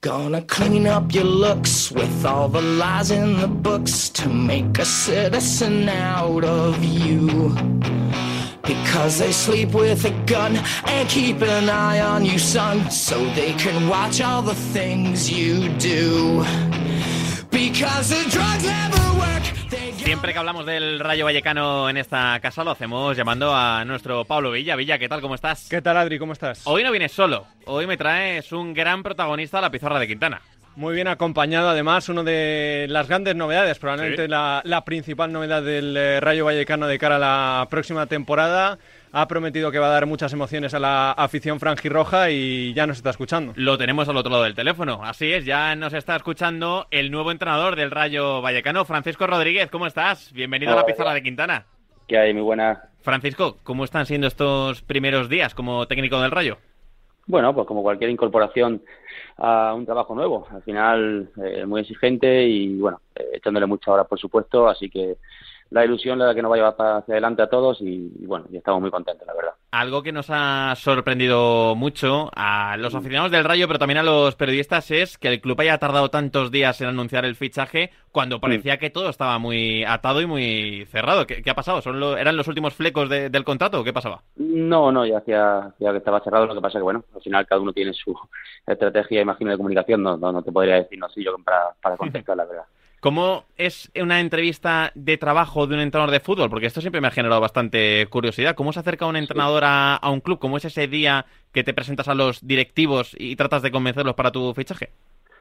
Gonna clean up your looks with all the lies in the books to make a citizen out of you. Because they sleep with a gun and keep an eye on you, son, so they can watch all the things you do. Because the drugs never work. Siempre que hablamos del Rayo Vallecano en esta casa lo hacemos llamando a nuestro Pablo Villa. Villa, ¿qué tal? ¿Cómo estás? ¿Qué tal, Adri? ¿Cómo estás? Hoy no vienes solo. Hoy me traes un gran protagonista a la pizarra de Quintana. Muy bien acompañado, además, uno de las grandes novedades, probablemente la, la, principal novedad del eh, Rayo Vallecano de cara a la próxima temporada. Ha prometido que va a dar muchas emociones a la afición franjirroja y ya nos está escuchando. Lo tenemos al otro lado del teléfono. Así es, ya nos está escuchando el nuevo entrenador del Rayo Vallecano, Francisco Rodríguez. ¿Cómo estás? Bienvenido Hola, a la pizarra de Quintana. ¿Qué hay? Muy buena. Francisco, ¿cómo están siendo estos primeros días como técnico del Rayo? Bueno, pues como cualquier incorporación a un trabajo nuevo. Al final, eh, muy exigente y, bueno, eh, echándole muchas horas, por supuesto. Así que la ilusión la que nos va a llevar hacia adelante a todos y, y, bueno, y estamos muy contentos, la verdad. Algo que nos ha sorprendido mucho a los aficionados del Rayo, pero también a los periodistas, es que el club haya tardado tantos días en anunciar el fichaje cuando parecía mm. que todo estaba muy atado y muy cerrado. ¿Qué, qué ha pasado? ¿Son lo, ¿Eran los últimos flecos de, del contrato o qué pasaba? No, no, ya hacía ya que estaba cerrado. Lo que pasa que, bueno, al final cada uno tiene su estrategia, imagino, de comunicación. No, no, no te podría decir, no sé yo, para, para contestar la verdad. ¿Cómo es una entrevista de trabajo de un entrenador de fútbol? Porque esto siempre me ha generado bastante curiosidad. ¿Cómo se acerca un entrenador a, un club? ¿Cómo es ese día que te presentas a los directivos y tratas de convencerlos para tu fichaje?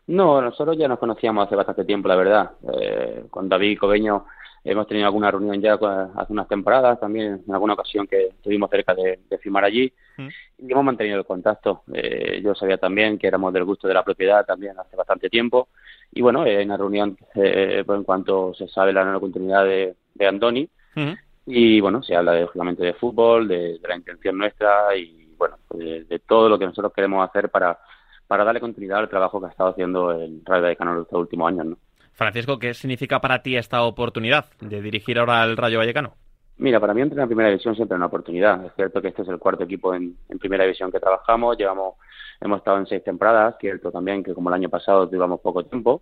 No, nosotros ya nos conocíamos hace bastante tiempo, la verdad. Eh, con David Cobeño hemos tenido alguna reunión ya hace unas temporadas, también en alguna ocasión que estuvimos cerca de, de firmar allí mm. y hemos mantenido el contacto. Eh, yo sabía también que éramos del gusto de la propiedad también hace bastante tiempo y bueno, en una reunión eh, pues en cuanto se sabe la nueva continuidad de, de Andoni -huh. y bueno, se habla lógicamente de fútbol, de, de la intención nuestra y bueno, pues de, todo lo que nosotros queremos hacer para, para darle continuidad al trabajo que ha estado haciendo el Rayo Vallecano en estos últimos años, ¿no? Francisco, ¿qué significa para ti esta oportunidad de dirigir ahora al Rayo Vallecano? Mira, para mí entrenar en primera división siempre es una oportunidad. Es cierto que este es el cuarto equipo en, en primera división que trabajamos, llevamos, hemos estado en seis temporadas, cierto también que como el año pasado tuvimos poco tiempo,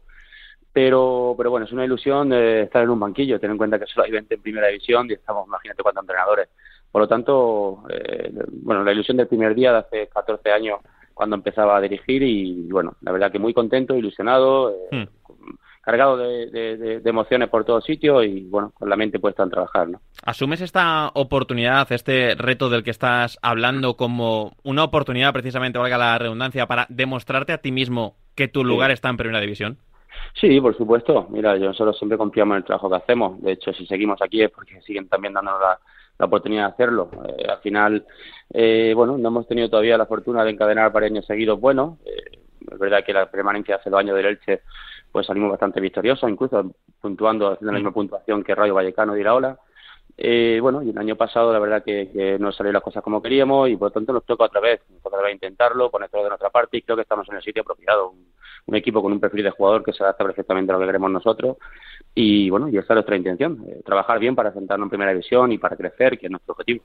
pero, pero bueno, es una ilusión de estar en un banquillo, ten en cuenta que solo hay 20 en primera división y estamos, imagínate cuántos entrenadores. Por lo tanto, eh, bueno, la ilusión del primer día de hace 14 años cuando empezaba a dirigir y, bueno, la verdad que muy contento, ilusionado, eh, hmm. Cargado de, de, de, emociones por todos sitios y, bueno, con la mente puesta en trabajar, ¿no? ¿Asumes esta oportunidad, este reto del que estás hablando como una oportunidad, precisamente, valga la redundancia, para demostrarte a ti mismo que tu lugar sí. está en primera división? Sí, por supuesto. Mira, nosotros siempre confiamos en el trabajo que hacemos. De hecho, si seguimos aquí es porque siguen también dándonos la, la oportunidad de hacerlo. Eh, al final, eh, bueno, no hemos tenido todavía la fortuna de encadenar varios años seguidos buenos. Eh, es verdad que la permanencia hace dos años del Elche, pues salimos bastante victoriosos, incluso puntuando, haciendo la misma puntuación que Rayo Vallecano de Iraola. Eh, bueno, y el año pasado la verdad que, que no salieron las cosas como queríamos y por lo tanto nos toca otra vez, otra vez intentarlo, poner todo de nuestra parte y creo que estamos en el sitio apropiado. Un, un equipo con un perfil de jugador que se adapta perfectamente a lo que queremos nosotros y bueno, y esa es nuestra intención, eh, trabajar bien para sentarnos en primera división y para crecer, que es nuestro objetivo.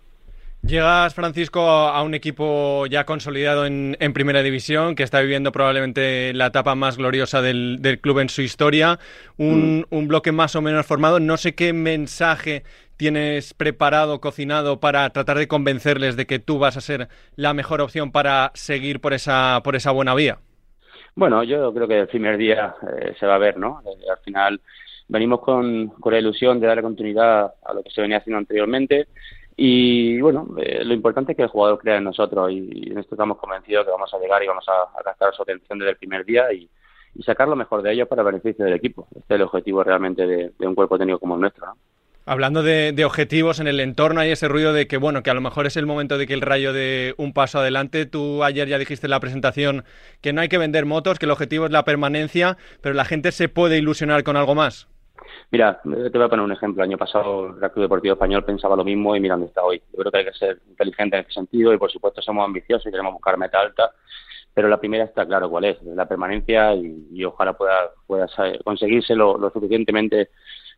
Llegas, Francisco, a un equipo ya consolidado en, en, primera división, que está viviendo probablemente la etapa más gloriosa del, del club en su historia, un, mm. un, bloque más o menos formado. No sé qué mensaje tienes preparado, cocinado para tratar de convencerles de que tú vas a ser la mejor opción para seguir por esa, por esa buena vía. Bueno, yo creo que el primer día eh, se va a ver, ¿no? Eh, al final venimos con, con la ilusión de darle continuidad a lo que se venía haciendo anteriormente y bueno, eh, lo importante es que el jugador crea en nosotros y, y en esto estamos convencidos que vamos a llegar y vamos a, a gastar su atención desde el primer día y, sacar lo mejor de ellos para beneficio del equipo. Este es el objetivo realmente de, de un cuerpo técnico como el nuestro. ¿no? Hablando de, de, objetivos en el entorno, hay ese ruido de que, bueno, que a lo mejor es el momento de que el rayo dé un paso adelante. Tú ayer ya dijiste en la presentación que no hay que vender motos, que el objetivo es la permanencia, pero la gente se puede ilusionar con algo más. Mira, te voy a poner un ejemplo. El año pasado el Club Deportivo Español pensaba lo mismo y mira dónde está hoy. Yo creo que hay que ser inteligente en ese sentido y por supuesto somos ambiciosos y queremos buscar meta alta, pero la primera está claro cuál es, la permanencia y, ojalá pueda, pueda conseguirse lo suficientemente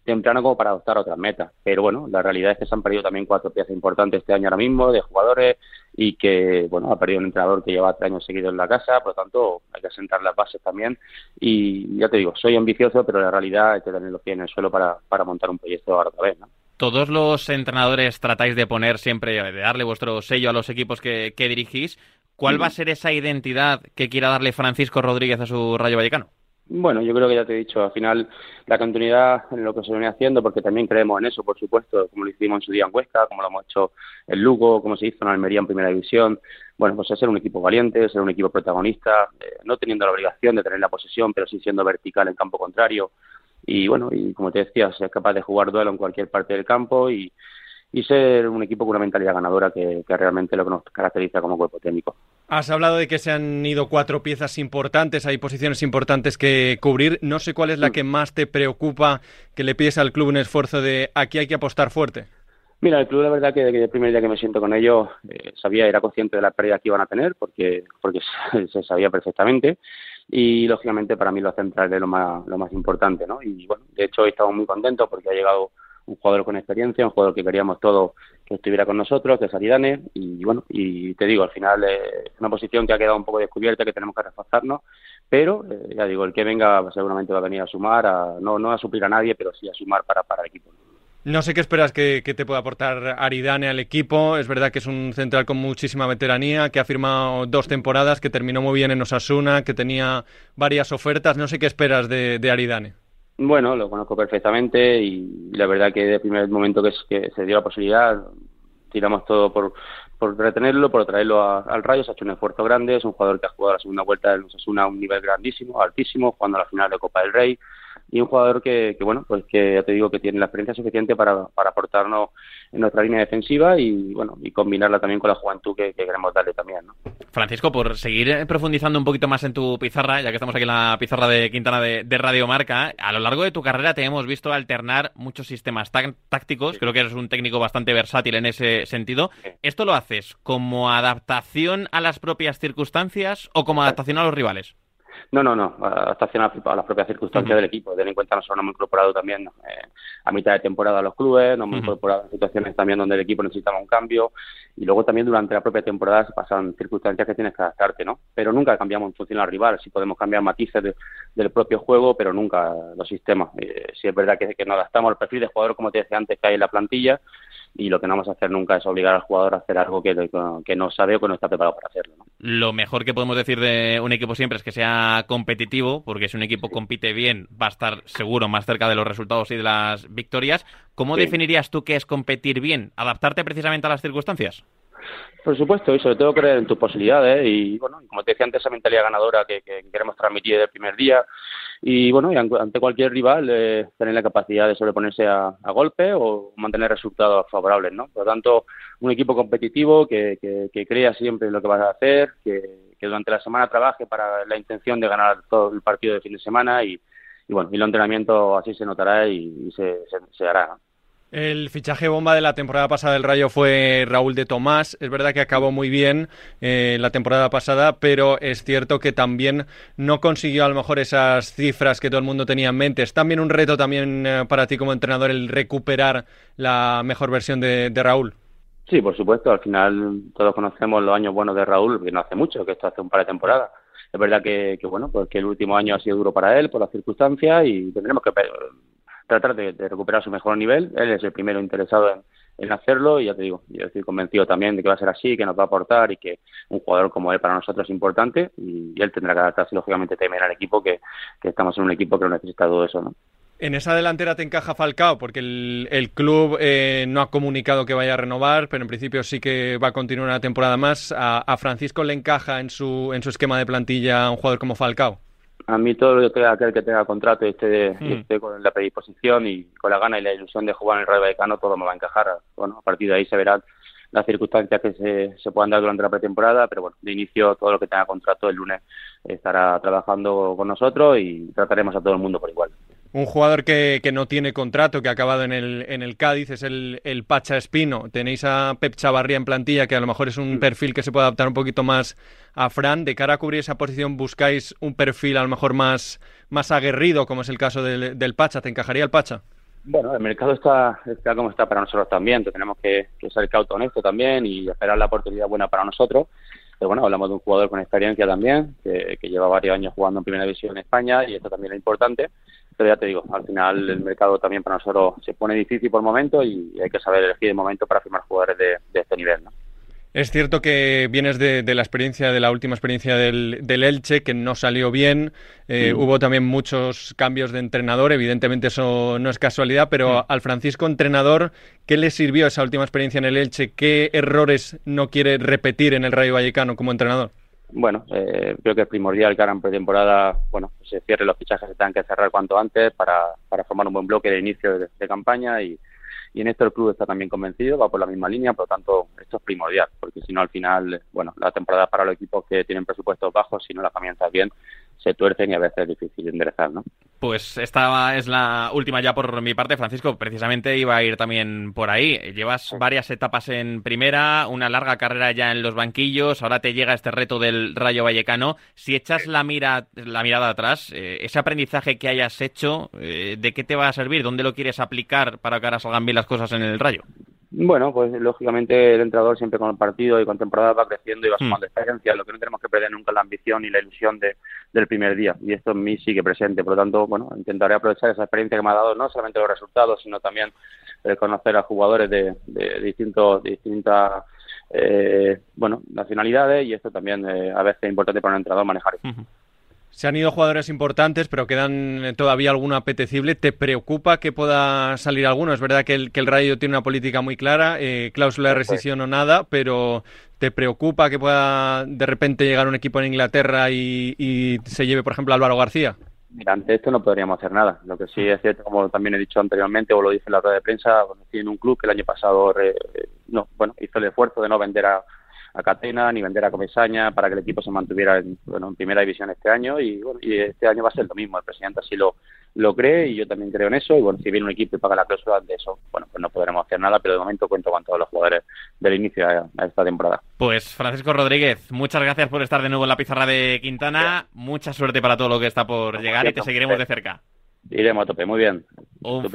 temprano como para adoptar otras metas. Pero bueno, la realidad es que se han perdido también cuatro piezas importantes este año ahora mismo de jugadores y que, bueno, ha perdido un entrenador que lleva tres años seguidos en la casa, por lo tanto hay que sentar las bases también. Y ya te digo, soy ambicioso, pero la realidad hay que tener los pies en el suelo para, para montar un proyecto ahora otra vez, ¿no? Todos los entrenadores tratáis de poner siempre, de darle vuestro sello a los equipos que, que dirigís. ¿Cuál va a ser esa identidad que quiera darle Francisco Rodríguez a su Rayo Vallecano? Bueno, yo creo que ya te he dicho, al final la continuidad en lo que se viene haciendo, porque también creemos en eso, por supuesto, como lo hicimos en su día en Huesca, como lo hemos hecho en Lugo, como se hizo en Almería en Primera División, bueno, pues es ser un equipo valiente, ser un equipo protagonista, eh, no teniendo la obligación de tener la posesión, pero sí siendo vertical en campo contrario, y bueno, y como te decía, ser capaz de jugar duelo en cualquier parte del campo y, y ser un equipo con una mentalidad ganadora que, que realmente lo que nos caracteriza como cuerpo técnico. Has hablado de que se han ido cuatro piezas importantes, hay posiciones importantes que cubrir. No sé cuál es la que más te preocupa que le pides al club un esfuerzo de aquí hay que apostar fuerte. Mira, el club la verdad que desde el primer día que me siento con ellos eh, sabía, era consciente de la pérdida que iban a tener porque, porque se sabía perfectamente y lógicamente para mí lo central es lo más, lo más importante, ¿no? Y bueno, de hecho hoy estamos muy contentos porque ha llegado un jugador con experiencia, un jugador que queríamos todos que estuviera con nosotros, que es Aridane, y bueno, y te digo, al final eh, es una posición que ha quedado un poco descubierta, que tenemos que reforzarnos, pero eh, ya digo, el que venga seguramente va a venir a sumar, a, no, no a suplir a nadie, pero sí a sumar para, para el equipo. No sé qué esperas que, te pueda aportar Aridane al equipo. Es verdad que es un central con muchísima veteranía, que ha firmado dos temporadas, que terminó muy bien en Osasuna, que tenía varias ofertas. No sé qué esperas de, de Aridane. Bueno, lo conozco perfectamente y la verdad que desde el primer momento que, que se dio la posibilidad, tiramos todo por, por retenerlo, por traerlo al Rayo, se ha hecho un esfuerzo grande, es un jugador que ha jugado la segunda vuelta del Osasuna a un nivel grandísimo, altísimo, jugando a la final de Copa del Rey, y un jugador que, que, bueno, pues que ya te digo que tiene la experiencia suficiente para, para aportarnos en nuestra línea defensiva y bueno, y combinarla también con la juventud que, que queremos darle también, ¿no? Francisco, por seguir profundizando un poquito más en tu pizarra, ya que estamos aquí en la pizarra de Quintana de, de Radio Marca, a lo largo de tu carrera te hemos visto alternar muchos sistemas tácticos, creo que eres un técnico bastante versátil en ese sentido. ¿Esto lo haces como adaptación a las propias circunstancias o como adaptación a los rivales? No, no, no, adaptación a las propias circunstancias del equipo. Ten en cuenta, nosotros nos hemos incorporado también eh, a mitad de temporada a los clubes, nos hemos incorporado en situaciones también donde el equipo necesitaba un cambio y luego también durante la propia temporada se pasan circunstancias que tienes que adaptarte, ¿no? Pero nunca cambiamos en función al rival, sí podemos cambiar matices del propio juego, pero nunca los sistemas. Eh, sí es verdad que, que nos adaptamos al perfil de jugador, como te decía antes, que hay en la plantilla y lo que no vamos a hacer nunca es obligar al jugador a hacer algo que, que no sabe o que no está preparado para hacerlo. ¿no? Lo mejor que podemos decir de un equipo siempre es que sea competitivo, porque si un equipo compite bien va a estar seguro más cerca de los resultados y de las victorias. ¿Cómo definirías tú qué es competir bien? ¿Adaptarte precisamente a las circunstancias? Por supuesto, y sobre todo creer en tus posibilidades y, bueno, como te decía antes, esa mentalidad ganadora que, que queremos transmitir desde el primer día y, bueno, y ante cualquier rival eh, tener la capacidad de sobreponerse a, a golpe o mantener resultados favorables, ¿no? Por lo tanto, un equipo competitivo que, que, que crea siempre en lo que vas a hacer, que, que durante la semana trabaje para la intención de ganar todo el partido de fin de semana y, y bueno, y el entrenamiento así se notará y, y se, se, se hará, ¿no? El fichaje bomba de la temporada pasada del Rayo fue Raúl de Tomás. Es verdad que acabó muy bien eh, la temporada pasada, pero es cierto que también no consiguió a lo mejor esas cifras que todo el mundo tenía en mente. Es también un reto también eh, para ti como entrenador el recuperar la mejor versión de, de, Raúl. Sí, por supuesto. Al final todos conocemos los años buenos de Raúl, que no hace mucho, que esto hace un par de temporadas. Es verdad que, que bueno, pues que el último año ha sido duro para él por las circunstancias y tendremos que tratar de, recuperar su mejor nivel. Él es el primero interesado en, hacerlo y ya te digo, yo estoy convencido también de que va a ser así, que nos va a aportar y que un jugador como él para nosotros es importante y, él tendrá que adaptarse lógicamente también al equipo, que, que, estamos en un equipo que lo necesita todo eso, ¿no? En esa delantera te encaja Falcao, porque el, el club eh, no ha comunicado que vaya a renovar, pero en principio sí que va a continuar una temporada más. ¿A, a Francisco le encaja en su, en su esquema de plantilla un jugador como Falcao? A mí todo lo que aquel que tenga contrato y esté, mm. esté, con la predisposición y con la gana y la ilusión de jugar en el Rayo Vallecano, todo me va a encajar. Bueno, a partir de ahí se verán las circunstancias que se, se puedan dar durante la pretemporada, pero bueno, de inicio todo lo que tenga contrato el lunes estará trabajando con nosotros y trataremos a todo el mundo por igual. Un jugador que, que, no tiene contrato, que ha acabado en el, en el Cádiz, es el, el, Pacha Espino. Tenéis a Pep Chavarría en plantilla, que a lo mejor es un perfil que se puede adaptar un poquito más a Fran. De cara a cubrir esa posición, ¿buscáis un perfil a lo mejor más, más aguerrido, como es el caso del, del Pacha? ¿Te encajaría el Pacha? Bueno, el mercado está, está como está para nosotros también. tenemos que, ser cauto en esto también y esperar la oportunidad buena para nosotros. Pero bueno, hablamos de un jugador con experiencia también, que, lleva varios años jugando en Primera División en España y esto también es importante. Pero ya te digo, al final el mercado también para nosotros se pone difícil por el momento y hay que saber elegir el momento para firmar jugadores de, de este nivel. ¿no? Es cierto que vienes de, la experiencia, de la última experiencia del, Elche, que no salió bien. Eh, hubo también muchos cambios de entrenador, evidentemente eso no es casualidad, pero al Francisco entrenador, ¿qué le sirvió esa última experiencia en el Elche? ¿Qué errores no quiere repetir en el Rayo Vallecano como entrenador? Bueno, eh, creo que es primordial que ahora en pretemporada bueno, se cierren los fichajes que tengan que cerrar cuanto antes para, formar un buen bloque de inicio de campaña y, y en esto el club está también convencido, va por la misma línea, por lo tanto esto es primordial, porque si no al final, bueno, la temporada para los equipos que tienen presupuestos bajos, si no la comienzas bien, se tuercen y a veces es difícil enderezar, ¿no? Pues esta es la última ya por mi parte, Francisco. Precisamente iba a ir también por ahí. Llevas varias etapas en primera, una larga carrera ya en los banquillos. Ahora te llega este reto del Rayo Vallecano. Si echas la, mira, la mirada atrás, eh, ese aprendizaje que hayas hecho, eh, ¿de qué te va a servir? ¿Dónde lo quieres aplicar para que ahora salgan bien las cosas en el Rayo? Bueno, pues lógicamente el entrenador siempre con el partido y con temporada va creciendo y va hmm. sumando experiencia. Lo que no tenemos que perder nunca es la ambición y la ilusión de, del primer día. Y esto en mí sigue presente. Por lo tanto, bueno, intentaré aprovechar esa experiencia que me ha dado no solamente los resultados, sino también eh, conocer a jugadores de, de distintos, distintas eh, bueno, nacionalidades y esto también eh, a veces es importante para un entrenador manejar. Se han ido jugadores importantes, pero quedan eh, todavía alguno apetecible. ¿Te preocupa que pueda salir alguno? Es verdad que el, que el Rayo tiene una política muy clara, eh, cláusula de rescisión o nada, pero ¿te preocupa que pueda de repente llegar un equipo en Inglaterra y, se lleve, por ejemplo, Álvaro García? Mira, ante esto no podríamos hacer nada. Lo que sí es cierto, como también he dicho anteriormente, o lo dice en la rueda de prensa, bueno, tiene un club que el año pasado no, bueno, hizo el esfuerzo de no vender a a Catena ni vender a Comesaña para que el equipo se mantuviera en, bueno, en primera división este año y, bueno, y este año va a ser lo mismo. El presidente así lo, lo cree y yo también creo en eso. Y bueno, si viene un equipo y paga la cláusula de eso, bueno, pues no podremos hacer nada, pero de momento cuento con todos los jugadores del inicio a, esta temporada. Pues Francisco Rodríguez, muchas gracias por estar de nuevo en la pizarra de Quintana. Mucha suerte para todo lo que está por llegar y te seguiremos de cerca. Iremos a tope, muy bien. Un,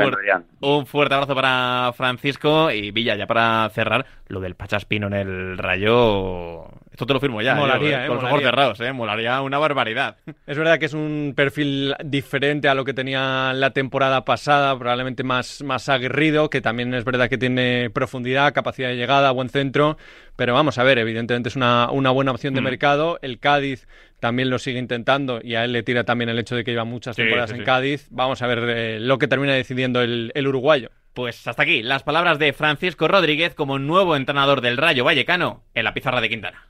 un, fuerte abrazo para Francisco y Villa, ya para cerrar, lo del Pachaspino en el Rayo. Esto te lo firmo ya. Molaría, eh, con los ojos cerrados, ¿eh? Molaría una barbaridad. Es verdad que es un perfil diferente a lo que tenía la temporada pasada, probablemente más, más aguerrido, que también es verdad que tiene profundidad, capacidad de llegada, buen centro. Pero vamos a ver, evidentemente es una, una buena opción de mm. mercado. El Cádiz también lo sigue intentando y a él le tira también el hecho de que lleva muchas temporadas en Cádiz. Vamos a ver eh, lo que termina decidiendo el, el uruguayo. Pues hasta aquí las palabras de Francisco Rodríguez como nuevo entrenador del Rayo Vallecano en la pizarra de Quintana.